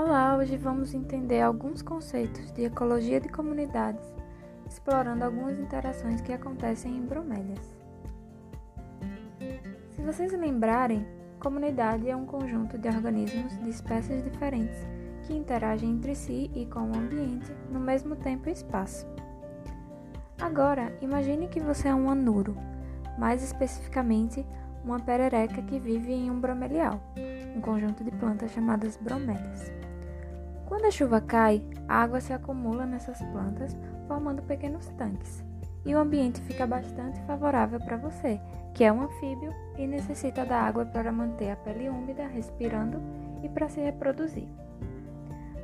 Olá, hoje vamos entender alguns conceitos de ecologia de comunidades, explorando algumas interações que acontecem em bromélias. Se vocês lembrarem, comunidade é um conjunto de organismos de espécies diferentes que interagem entre si e com o ambiente no mesmo tempo e espaço. Agora, imagine que você é um anuro, mais especificamente, uma perereca que vive em um bromelial, um conjunto de plantas chamadas bromélias. Quando a chuva cai, a água se acumula nessas plantas, formando pequenos tanques, e o ambiente fica bastante favorável para você, que é um anfíbio e necessita da água para manter a pele úmida, respirando e para se reproduzir.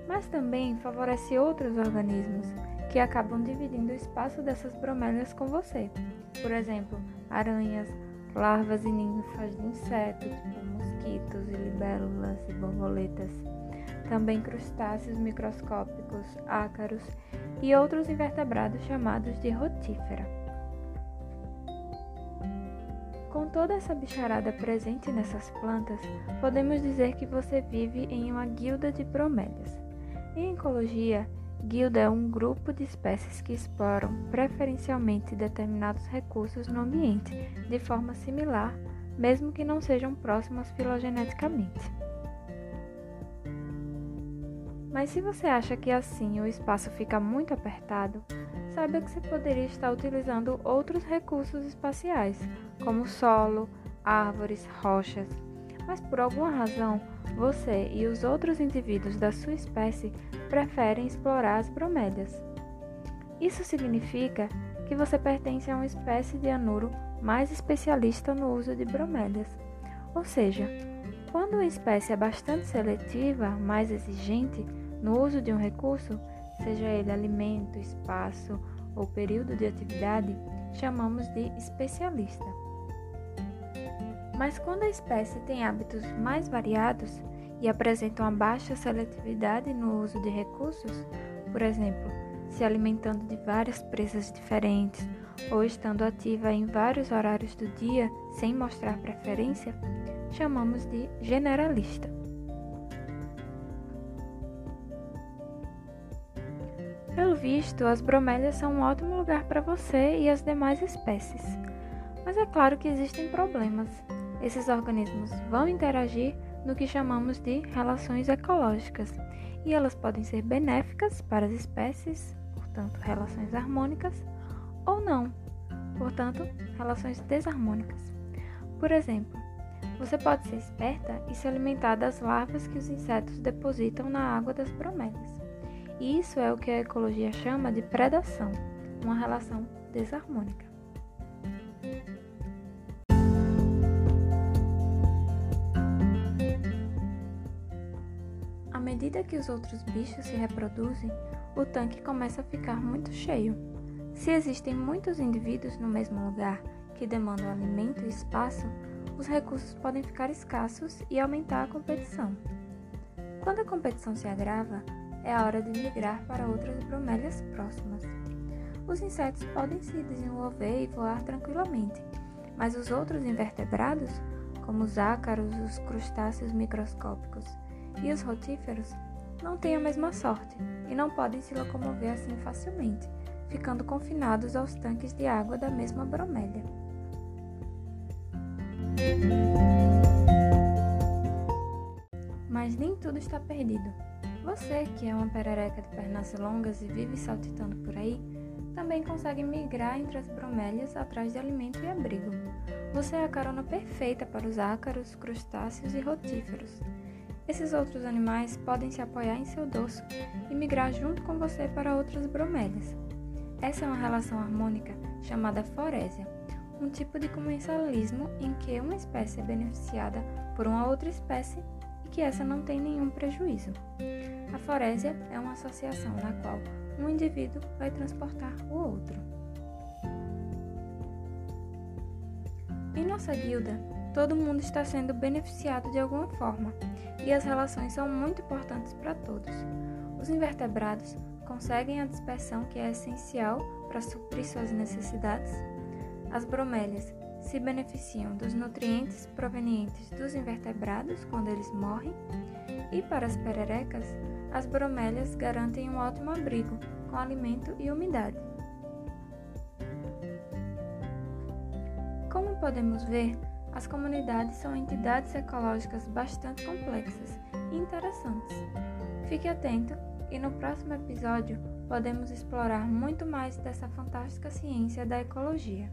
Mas também favorece outros organismos que acabam dividindo o espaço dessas bromélias com você. Por exemplo, aranhas, larvas e ninfas de insetos, tipo mosquitos e libélulas e borboletas também crustáceos microscópicos, ácaros e outros invertebrados chamados de rotífera. Com toda essa bicharada presente nessas plantas, podemos dizer que você vive em uma guilda de bromélias. Em ecologia, guilda é um grupo de espécies que exploram preferencialmente determinados recursos no ambiente de forma similar, mesmo que não sejam próximas filogeneticamente. Mas se você acha que assim o espaço fica muito apertado, saiba que você poderia estar utilizando outros recursos espaciais, como solo, árvores, rochas. Mas por alguma razão, você e os outros indivíduos da sua espécie preferem explorar as bromélias. Isso significa que você pertence a uma espécie de anuro mais especialista no uso de bromélias. Ou seja, quando uma espécie é bastante seletiva, mais exigente, no uso de um recurso, seja ele alimento, espaço ou período de atividade, chamamos de especialista. Mas quando a espécie tem hábitos mais variados e apresenta uma baixa seletividade no uso de recursos, por exemplo, se alimentando de várias presas diferentes ou estando ativa em vários horários do dia sem mostrar preferência, chamamos de generalista. Pelo visto, as bromélias são um ótimo lugar para você e as demais espécies. Mas é claro que existem problemas. Esses organismos vão interagir no que chamamos de relações ecológicas, e elas podem ser benéficas para as espécies, portanto, relações harmônicas, ou não, portanto, relações desarmônicas. Por exemplo, você pode ser esperta e se alimentar das larvas que os insetos depositam na água das bromélias. Isso é o que a ecologia chama de predação, uma relação desarmônica. À medida que os outros bichos se reproduzem, o tanque começa a ficar muito cheio. Se existem muitos indivíduos no mesmo lugar que demandam alimento e espaço, os recursos podem ficar escassos e aumentar a competição. Quando a competição se agrava, é a hora de migrar para outras bromélias próximas. Os insetos podem se desenvolver e voar tranquilamente, mas os outros invertebrados, como os ácaros, os crustáceos microscópicos e os rotíferos, não têm a mesma sorte e não podem se locomover assim facilmente, ficando confinados aos tanques de água da mesma bromélia. Mas nem tudo está perdido. Você, que é uma perereca de pernas longas e vive saltitando por aí, também consegue migrar entre as bromélias atrás de alimento e abrigo. Você é a carona perfeita para os ácaros, crustáceos e rotíferos. Esses outros animais podem se apoiar em seu dorso e migrar junto com você para outras bromélias. Essa é uma relação harmônica chamada forésia, um tipo de comensalismo em que uma espécie é beneficiada por uma outra espécie que essa não tem nenhum prejuízo. A forésia é uma associação na qual um indivíduo vai transportar o outro. Em nossa guilda, todo mundo está sendo beneficiado de alguma forma e as relações são muito importantes para todos. Os invertebrados conseguem a dispersão que é essencial para suprir suas necessidades. As bromélias se beneficiam dos nutrientes provenientes dos invertebrados quando eles morrem, E para as pererecas, as bromélias garantem um ótimo abrigo, com alimento e umidade. Como podemos ver, as comunidades são entidades ecológicas bastante complexas e interessantes. Fique atento e no próximo episódio podemos explorar muito mais dessa fantástica ciência da ecologia.